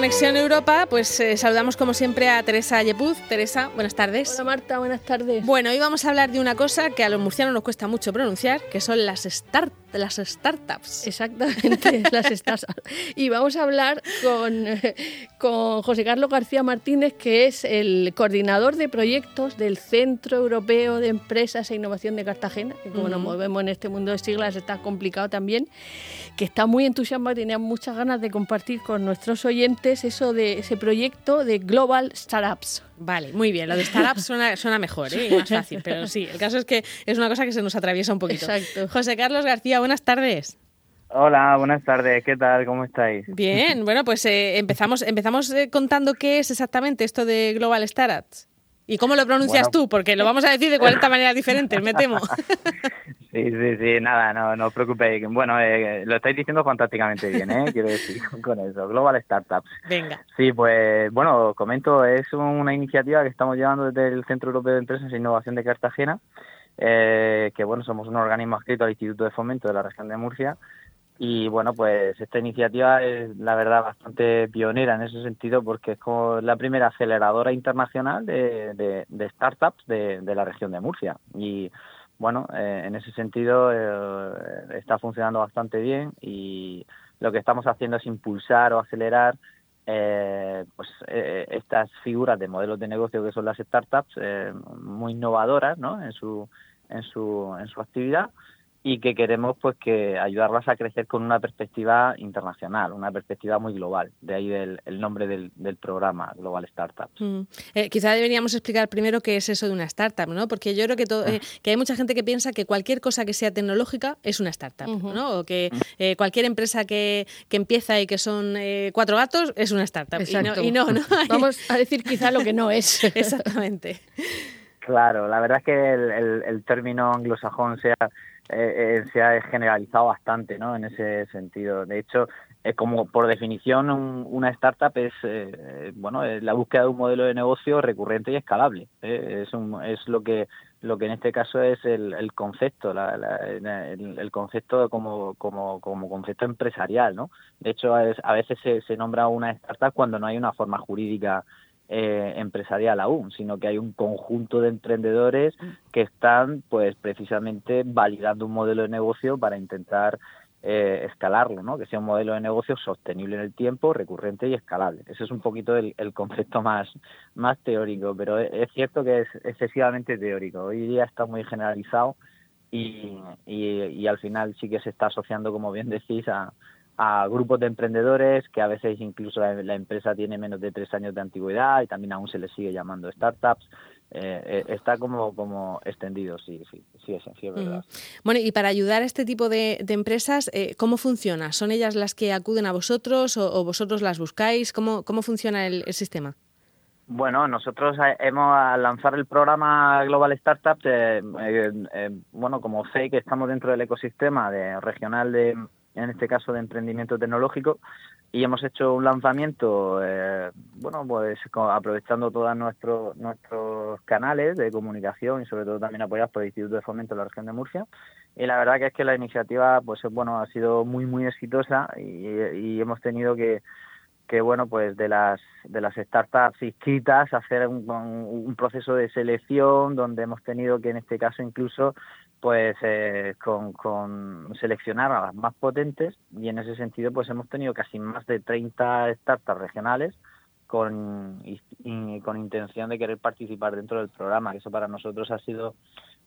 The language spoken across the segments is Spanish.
Conexión Europa, pues eh, saludamos como siempre a Teresa Yepuz. Teresa, buenas tardes. Hola Marta, buenas tardes. Bueno, hoy vamos a hablar de una cosa que a los murcianos nos cuesta mucho pronunciar, que son las, start, las startups. Exactamente, las startups. Y vamos a hablar con, con José Carlos García Martínez, que es el coordinador de proyectos del Centro Europeo de Empresas e Innovación de Cartagena, que como nos movemos en este mundo de siglas está complicado también, que está muy entusiasmado y tenía muchas ganas de compartir con nuestros oyentes eso de ese proyecto de Global Startups. Vale, muy bien. Lo de startups suena, suena mejor ¿eh? y más fácil, pero sí, el caso es que es una cosa que se nos atraviesa un poquito. Exacto. José Carlos García, buenas tardes. Hola, buenas tardes. ¿Qué tal? ¿Cómo estáis? Bien, bueno, pues eh, empezamos, empezamos eh, contando qué es exactamente esto de Global Startups. ¿Y cómo lo pronuncias tú? Porque lo vamos a decir de 40 maneras diferentes, me temo. Sí, sí, sí, nada, no, no os preocupéis. Bueno, eh, lo estáis diciendo fantásticamente bien, ¿eh? Quiero decir, con eso, Global Startups. Venga. Sí, pues, bueno, comento, es una iniciativa que estamos llevando desde el Centro Europeo de Empresas e Innovación de Cartagena, eh, que, bueno, somos un organismo adscrito al Instituto de Fomento de la región de Murcia, y bueno, pues esta iniciativa es la verdad bastante pionera en ese sentido porque es como la primera aceleradora internacional de, de, startups de, la región de Murcia. Y bueno, eh, en ese sentido eh, está funcionando bastante bien y lo que estamos haciendo es impulsar o acelerar eh, pues estas figuras de modelos de negocio que son las startups muy innovadoras ¿no? en su en su en su actividad y que queremos pues que ayudarlas a crecer con una perspectiva internacional, una perspectiva muy global. De ahí el, nombre del, programa Global Startups. Mm. Eh, quizá deberíamos explicar primero qué es eso de una startup, ¿no? Porque yo creo que, todo, eh, que hay mucha gente que piensa que cualquier cosa que sea tecnológica es una startup, ¿no? O que eh, cualquier empresa que, que, empieza y que son cuatro gatos es una startup. Y no, no, Vamos a decir quizá lo que no es. Exactamente. Claro, la verdad es que el, el término anglosajón sea eh, eh, se ha generalizado bastante ¿no? en ese sentido. De hecho, eh, como por definición una startup es eh, bueno es la búsqueda de un modelo de negocio recurrente y escalable. Es, es lo que lo que en este caso es el, el concepto, la, el, el, concepto como, como, como concepto empresarial, ¿no? De hecho, a veces se, se nombra una startup cuando no hay una forma jurídica eh, empresarial aún, sino que hay un conjunto de emprendedores que están, pues, precisamente validando un modelo de negocio para intentar eh, escalarlo, ¿no? Que sea un modelo de negocio sostenible en el tiempo, recurrente y escalable. Ese es un poquito el, concepto más, más teórico, pero es cierto que es excesivamente teórico. Hoy día está muy generalizado y, y al final sí que se está asociando, como bien decís, a, a grupos de emprendedores que a veces incluso la, empresa tiene menos de tres años de antigüedad y también aún se les sigue llamando startups. Eh, eh, está como, como extendido, sí, sí, sí, es, sí, es verdad. Bueno, y para ayudar a este tipo de, empresas, eh, ¿cómo funciona? ¿Son ellas las que acuden a vosotros o, vosotros las buscáis? ¿Cómo, cómo funciona el, sistema? Bueno, nosotros hemos al lanzar el programa Global Startups, bueno, como sé que estamos dentro del ecosistema de regional de en este caso de emprendimiento tecnológico, y hemos hecho un lanzamiento, eh, bueno, pues aprovechando todos nuestros nuestros canales de comunicación y sobre todo también apoyados por el Instituto de Fomento de la región de Murcia. Y la verdad que es que la iniciativa, pues bueno, ha sido muy muy exitosa y, hemos tenido que que bueno pues de las de las startups inscritas hacer un, un, proceso de selección donde hemos tenido que en este caso incluso pues eh, con, con, seleccionar a las más potentes y en ese sentido pues hemos tenido casi más de 30 startups regionales con, con intención de querer participar dentro del programa, que eso para nosotros ha sido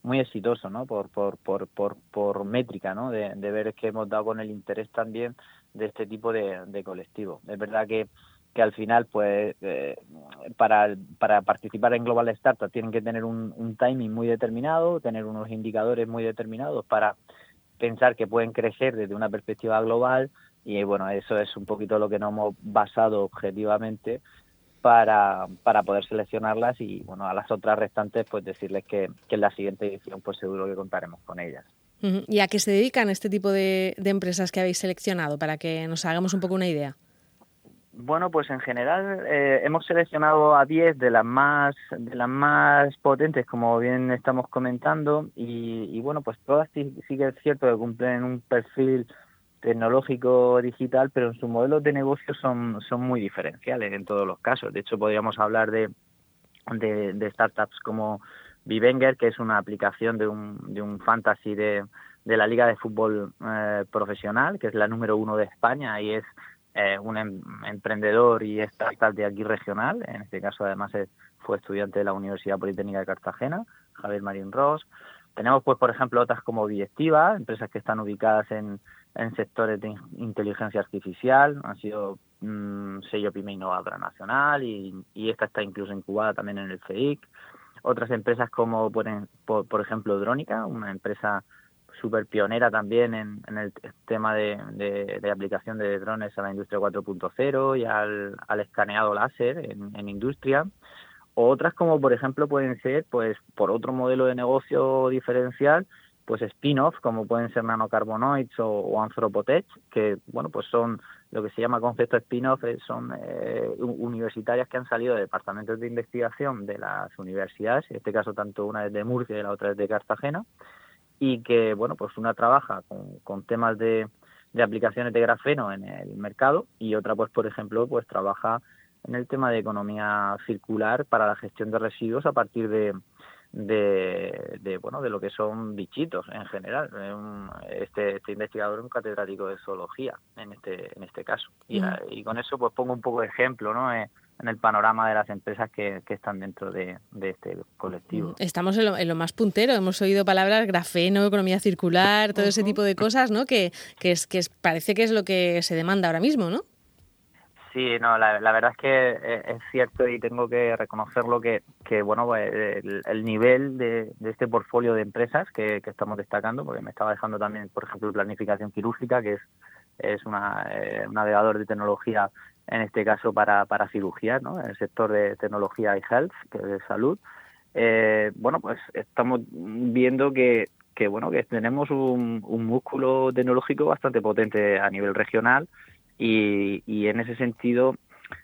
muy exitoso, ¿no? Por, por, por, por, por métrica, ¿no? De, ver que hemos dado con el interés también de este tipo de, de colectivo. Es verdad que que al final, pues, eh, para, participar en Global Startup tienen que tener un, timing muy determinado, tener unos indicadores muy determinados para pensar que pueden crecer desde una perspectiva global y bueno, eso es un poquito lo que nos hemos basado objetivamente para, para poder seleccionarlas y bueno, a las otras restantes pues decirles que, en la siguiente edición pues seguro que contaremos con ellas. ¿Y a qué se dedican este tipo de empresas que habéis seleccionado para que nos hagamos un poco una idea? Bueno, pues en general eh, hemos seleccionado a 10 de las más de las más potentes, como bien estamos comentando, y, bueno, pues todas sí, que es cierto que cumplen un perfil tecnológico digital, pero en sus modelos de negocio son, son muy diferenciales en todos los casos. De hecho, podríamos hablar de, de, startups como Vivenger, que es una aplicación de un, de un fantasy de, de la Liga de Fútbol eh, Profesional, que es la número uno de España y es un em, emprendedor y startup de aquí regional. En este caso, además, fue estudiante de la Universidad Politécnica de Cartagena, Javier Marín Ross. Tenemos, pues, por ejemplo, otras como Directiva, empresas que están ubicadas en, en sectores de inteligencia artificial, han sido mmm, sello PYME Innovadora Nacional y, y, esta está incluso incubada también en el CEIC. Otras empresas como, por, ejemplo, Drónica, una empresa súper pionera también en, el tema de, aplicación de drones a la industria 4.0 y al, al, escaneado láser en, industria. Otras como, por ejemplo, pueden ser, pues, por otro modelo de negocio diferencial, pues spin-off como pueden ser nanocarbonoids o, o anthropotech que bueno pues son lo que se llama concepto spin-off eh, son eh, universitarias que han salido de departamentos de investigación de las universidades en este caso tanto una es de Murcia y la otra es de Cartagena y que bueno pues una trabaja con, con temas de, de aplicaciones de grafeno en el mercado y otra pues por ejemplo pues trabaja en el tema de economía circular para la gestión de residuos a partir de de, de, bueno de lo que son bichitos en general. Este, este investigador es un catedrático de zoología en este en este caso. Y, mm. y con eso pues pongo un poco de ejemplo no eh, en el panorama de las empresas que, que están dentro de, de, este colectivo. Mm, estamos en lo, en lo, más puntero, hemos oído palabras grafeno, economía circular, todo ese tipo de cosas, ¿no? Que, que, es, que es, parece que es lo que se demanda ahora mismo, ¿no? Sí, no, la, la, verdad es que eh, es cierto y tengo que reconocerlo que, que bueno, pues, el, el nivel de, de, este portfolio de empresas que, que, estamos destacando, porque me estaba dejando también, por ejemplo, planificación quirúrgica, que es, es una, eh, un navegador de tecnología, en este caso para, para cirugía, ¿no? en el sector de tecnología y health, que es de salud. Eh, bueno, pues estamos viendo que, que, bueno, que tenemos un, un músculo tecnológico bastante potente a nivel regional y, y en ese sentido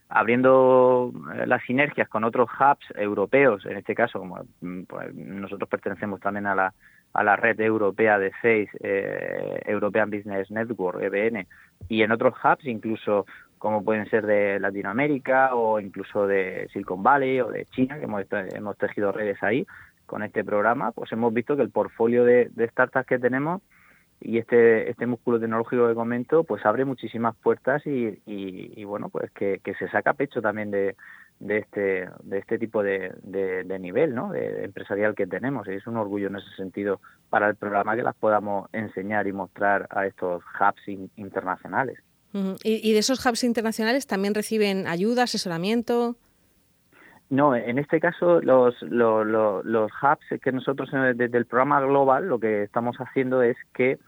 abriendo eh, las sinergias con otros hubs europeos, en este caso, como mm, pues, nosotros pertenecemos también a la, a la red europea de seis, eh, European Business Network, EBN, y en otros hubs, incluso como pueden ser de Latinoamérica o incluso de Silicon Valley o de China, que hemos, hemos tejido redes ahí con este programa, pues hemos visto que el portfolio de, de startups que tenemos y este este músculo tecnológico que comento pues abre muchísimas puertas y, y, bueno pues que, se saca pecho también de, de este de este tipo de, de, nivel no de, empresarial que tenemos. Y es un orgullo en ese sentido para el programa que las podamos enseñar y mostrar a estos hubs in, internacionales uh -huh. ¿Y, y de esos hubs internacionales también reciben ayuda asesoramiento no, en este caso los, los, los, los hubs que nosotros desde el programa global lo que estamos haciendo es que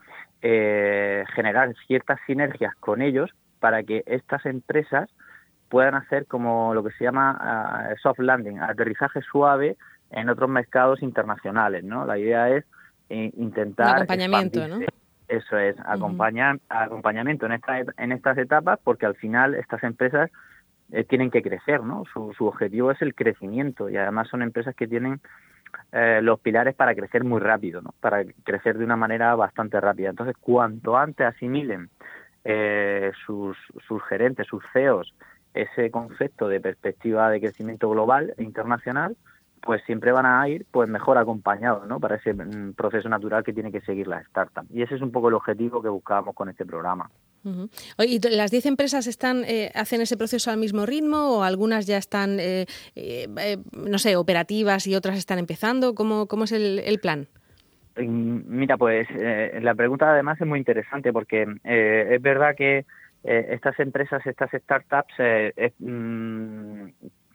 eh, generar ciertas sinergias con ellos para que estas empresas puedan hacer como lo que se llama uh, soft landing, aterrizaje suave en otros mercados internacionales, ¿no? La idea es eh, intentar acompañamiento, ¿no? Eso es, acompañar, uh -huh. acompañamiento en, esta, en estas etapas porque al final estas empresas eh, tienen que crecer, ¿no? Su, su objetivo es el crecimiento y además son empresas que tienen eh, los pilares para crecer muy rápido, ¿no? Para crecer de una manera bastante rápida. Entonces, cuanto antes asimilen eh, sus, sus gerentes, sus CEOs, ese concepto de perspectiva de crecimiento global e internacional, pues siempre van a ir pues mejor acompañados ¿no? para ese mm, proceso natural que tiene que seguir la startup. Y ese es un poco el objetivo que buscábamos con este programa. Uh -huh. ¿Y las 10 empresas están eh, hacen ese proceso al mismo ritmo o algunas ya están, eh, eh, no sé, operativas y otras están empezando? ¿Cómo, cómo es el, el plan? Mira, pues eh, la pregunta además es muy interesante porque eh, es verdad que eh, estas empresas, estas startups, eh, mmm,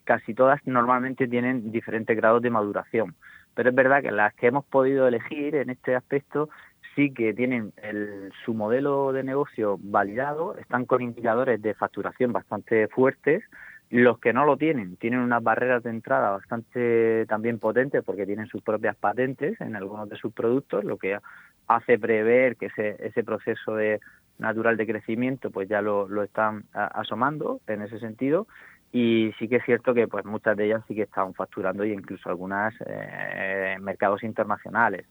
casi todas normalmente tienen diferentes grados de maduración. Pero es verdad que las que hemos podido elegir en este aspecto sí que tienen el, su modelo de negocio validado, están con indicadores de facturación bastante fuertes. Los que no lo tienen tienen unas barreras de entrada bastante también potentes porque tienen sus propias patentes en algunos de sus productos, lo que hace prever que ese, ese proceso de natural de crecimiento pues ya lo, lo están asomando en ese sentido y sí que es cierto que pues muchas de ellas sí que están facturando y incluso algunas eh, en mercados internacionales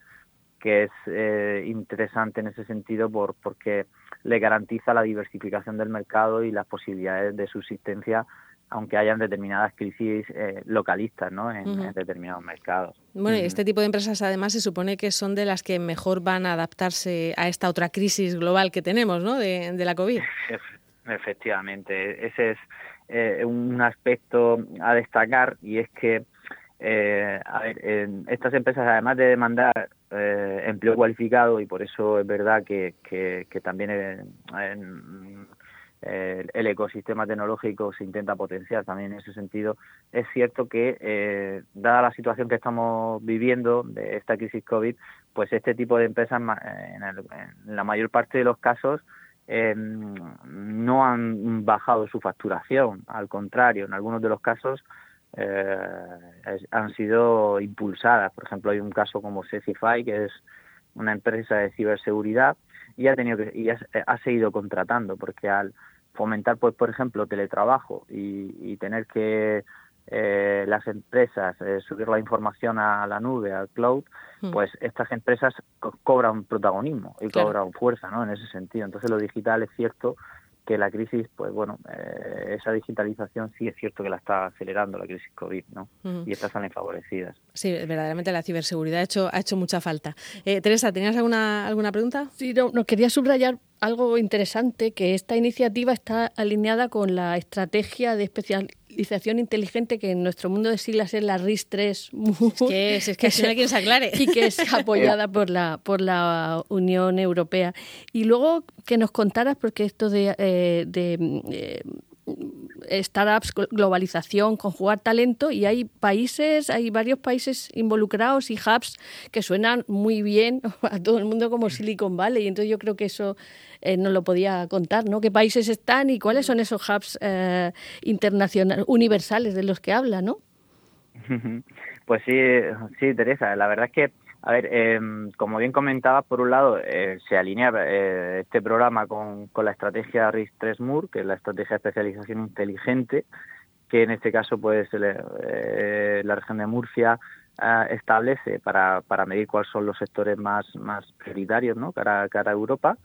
que es eh, interesante en ese sentido por, porque le garantiza la diversificación del mercado y las posibilidades de subsistencia aunque hayan determinadas crisis eh, localistas ¿no? en, determinados mercados. Bueno, y este tipo de empresas además se supone que son de las que mejor van a adaptarse a esta otra crisis global que tenemos ¿no? de, de la COVID. Efectivamente, ese es eh, un aspecto a destacar y es que eh, a ver, estas empresas además de demandar eh, empleo cualificado y por eso es verdad que, que, también en, el ecosistema tecnológico se intenta potenciar también en ese sentido. Es cierto que, eh, dada la situación que estamos viviendo de esta crisis COVID, pues este tipo de empresas, en, la mayor parte de los casos, em, no han bajado su facturación. Al contrario, en algunos de los casos eh, han sido impulsadas. Por ejemplo, hay un caso como Cecify, que es una empresa de ciberseguridad, y ha tenido que, y ha seguido contratando, porque al fomentar, pues, por ejemplo, teletrabajo y, tener que eh, las empresas eh, subir la información a la nube, al cloud, hmm. pues estas empresas cobran protagonismo y cobran fuerza, ¿no? En ese sentido. Entonces, lo digital es cierto que la crisis, pues bueno, eh, esa digitalización sí es cierto que la está acelerando la crisis COVID, ¿no? Y estas salen favorecidas. Sí, verdaderamente la ciberseguridad ha hecho, ha hecho mucha falta. Eh, Teresa, ¿tenías alguna, alguna pregunta? Sí, no, no, quería subrayar algo interesante, que esta iniciativa está alineada con la estrategia de especialización inteligente que en nuestro mundo de siglas es la RIS 3. que es, que si no se aclare. Y que es apoyada por la, por la Unión Europea. Y luego que nos contaras, porque esto de, eh, de eh, startups, globalización, conjugar talento y hay países, hay varios países involucrados y hubs que suenan muy bien a todo el mundo como Silicon Valley. Y entonces yo creo que eso eh, nos lo podía contar, ¿no? ¿Qué países están y cuáles son esos hubs eh, internacionales, universales de los que habla, ¿no? Pues sí, sí, Teresa, la verdad es que a ver, eh, como bien comentabas, por un lado, eh, se alinea eh, este programa con, con la estrategia RIS-3MUR, que es la estrategia de especialización inteligente, que en este caso, pues, eh, la región de Murcia establece para, para medir cuáles son los sectores más, más prioritarios, ¿no?, cara, cara a Europa.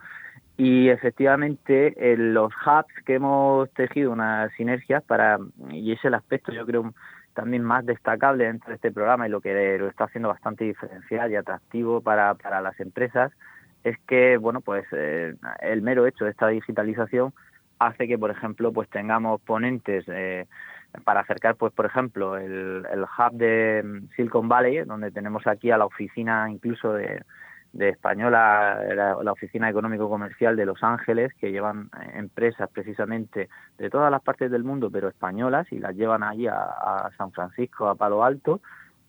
Y efectivamente, en los hubs que hemos tejido unas sinergias para, y es el aspecto, yo creo, también más destacable dentro de este programa y lo que lo está haciendo bastante diferencial y atractivo para, para las empresas es que, bueno, pues eh, el mero hecho de esta digitalización hace que, por ejemplo, pues tengamos ponentes eh, para acercar, pues, por ejemplo, el, el hub de Silicon Valley, donde tenemos aquí a la oficina incluso de, de Española, la, Oficina Económico Comercial de Los Ángeles, que llevan empresas precisamente de todas las partes del mundo, pero españolas, y las llevan allí a, San Francisco, a Palo Alto,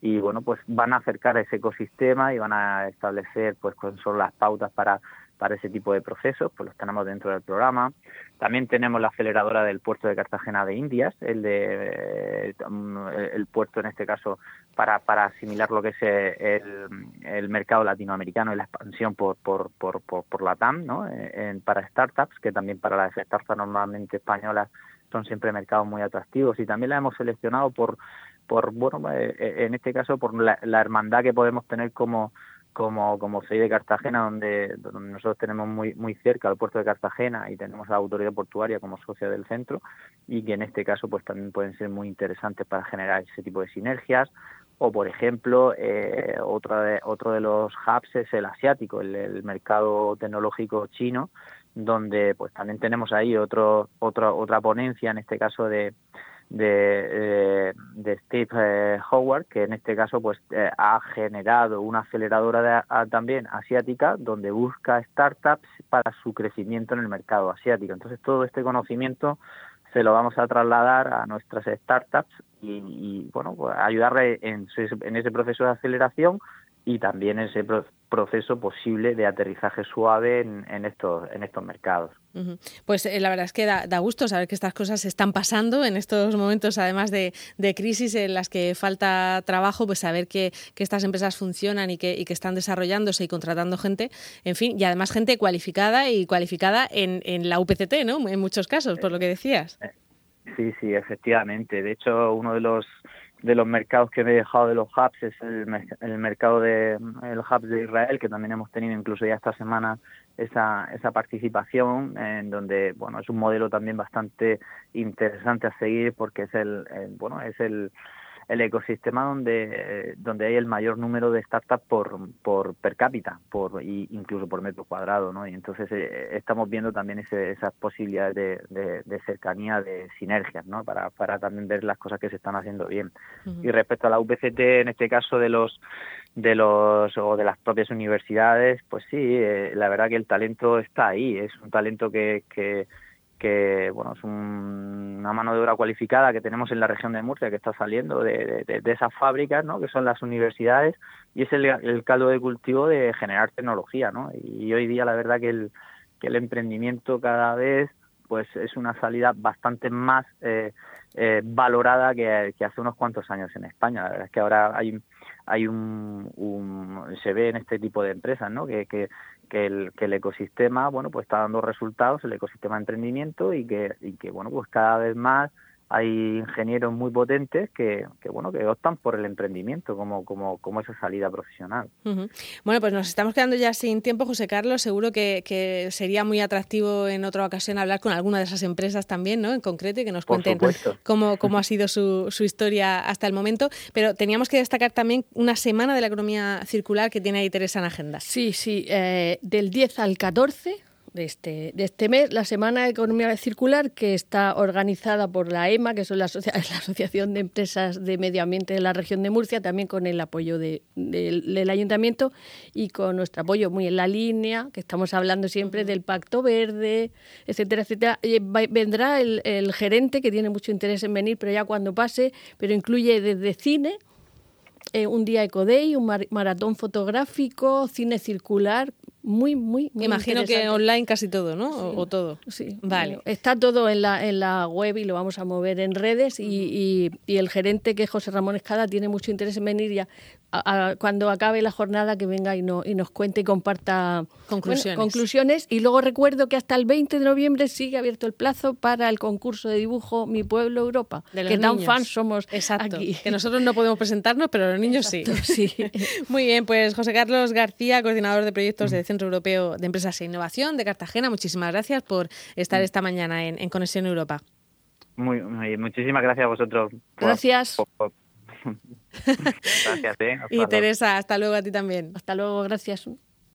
y bueno, pues van a acercar a ese ecosistema y van a establecer pues cuáles son las pautas para para ese tipo de procesos, pues los tenemos dentro del programa. También tenemos la aceleradora del puerto de Cartagena de Indias, el de eh, el puerto en este caso para, para asimilar lo que es eh, el, mercado latinoamericano y la expansión por, por, por, por, la TAM, ¿no? Eh, para startups, que también para las startups normalmente españolas son siempre mercados muy atractivos y también la hemos seleccionado por por bueno en este caso por la hermandad que podemos tener como como, como soy de Cartagena, donde, nosotros tenemos muy, muy cerca el puerto de Cartagena y tenemos la autoridad portuaria como socia del centro y que en este caso pues también pueden ser muy interesantes para generar ese tipo de sinergias. O por ejemplo eh, otro, de, otro de los hubs es el asiático, el, mercado tecnológico chino donde pues también tenemos ahí otro, otro, otra ponencia en este caso de de, eh, de Steve eh, Howard, que en este caso pues eh, ha generado una aceleradora también asiática donde busca startups para su crecimiento en el mercado asiático. Entonces todo este conocimiento se lo vamos a trasladar a nuestras startups y, bueno, pues ayudarle en, en ese proceso de aceleración y también ese proceso posible de aterrizaje suave en, estos, en estos mercados. Pues eh, la verdad es que da, gusto saber que estas cosas están pasando en estos momentos, además de, crisis en las que falta trabajo, pues saber que, estas empresas funcionan y que, que, están desarrollándose y contratando gente, en fin, y además gente cualificada y cualificada en, en la UPCT, ¿no? En muchos casos, por lo que decías. Sí, sí, efectivamente. De hecho, uno de los de los mercados que me he dejado de los hubs es el, el mercado de el hub de Israel que también hemos tenido incluso ya esta semana esa, esa participación en donde bueno es un modelo también bastante interesante a seguir porque es el, bueno es el el ecosistema donde donde hay el mayor número de startups por, por per cápita por y incluso por metro cuadrado no y entonces eh, estamos viendo también ese, esas posibilidades de, de, cercanía de sinergias no para, para también ver las cosas que se están haciendo bien. Y respecto a la UPCT en este caso de los de los o de las propias universidades, pues sí, eh, la verdad que el talento está ahí, es un talento que, que, que bueno, es una mano de obra cualificada que tenemos en la región de Murcia que está saliendo de, de, esas fábricas, ¿no? Que son las universidades y es el, el, caldo de cultivo de generar tecnología, ¿no? Y hoy día la verdad que el, que el emprendimiento cada vez pues es una salida bastante más eh, eh, valorada que, hace unos cuantos años en España. La verdad es que ahora hay hay un, se ve en este tipo de empresas, ¿no? Que, que, el, que el ecosistema, bueno, pues está dando resultados, el ecosistema de emprendimiento y que, y que bueno, pues cada vez más hay ingenieros muy potentes que, que, bueno que optan por el emprendimiento como, como, como esa salida profesional. Bueno, pues nos estamos quedando ya sin tiempo, José Carlos. Seguro que, que, sería muy atractivo en otra ocasión hablar con alguna de esas empresas también, ¿no? En concreto, y que nos cuenten cómo, cómo ha sido su, su historia hasta el momento. Pero teníamos que destacar también una semana de la economía circular que tiene ahí Teresa en agenda. Sí, sí, eh, del 10 al 14 de este, de este mes, la Semana de Economía Circular, que está organizada por la EMA, que es la, Asociación de Empresas de Medio Ambiente de la región de Murcia, también con el apoyo del Ayuntamiento y con nuestro apoyo muy en la línea, que estamos hablando siempre del Pacto Verde, etcétera, etcétera. vendrá el, el gerente, que tiene mucho interés en venir, pero ya cuando pase, pero incluye desde cine, eh, un día Ecoday, un maratón fotográfico, cine circular, muy, muy, muy Imagino que online casi todo, ¿no? O, todo. Sí. Vale. Está todo en la, en la web y lo vamos a mover en redes y, y, el gerente, que es José Ramón Escada, tiene mucho interés en venir ya cuando acabe la jornada que venga y, no, y nos cuente y comparta conclusiones. conclusiones. Y luego recuerdo que hasta el 20 de noviembre sigue abierto el plazo para el concurso de dibujo Mi Pueblo Europa, de que tan fans somos Exacto. aquí. Que nosotros no podemos presentarnos, pero los niños sí. sí. Muy bien, pues José Carlos García, coordinador de proyectos del Centro Europeo de Empresas e Innovación de Cartagena, muchísimas gracias por estar esta mañana en, Conexión Europa. Muy, muchísimas gracias a vosotros. Gracias. Gracias, ¿eh? y Teresa, hasta luego a ti también. Hasta luego, gracias.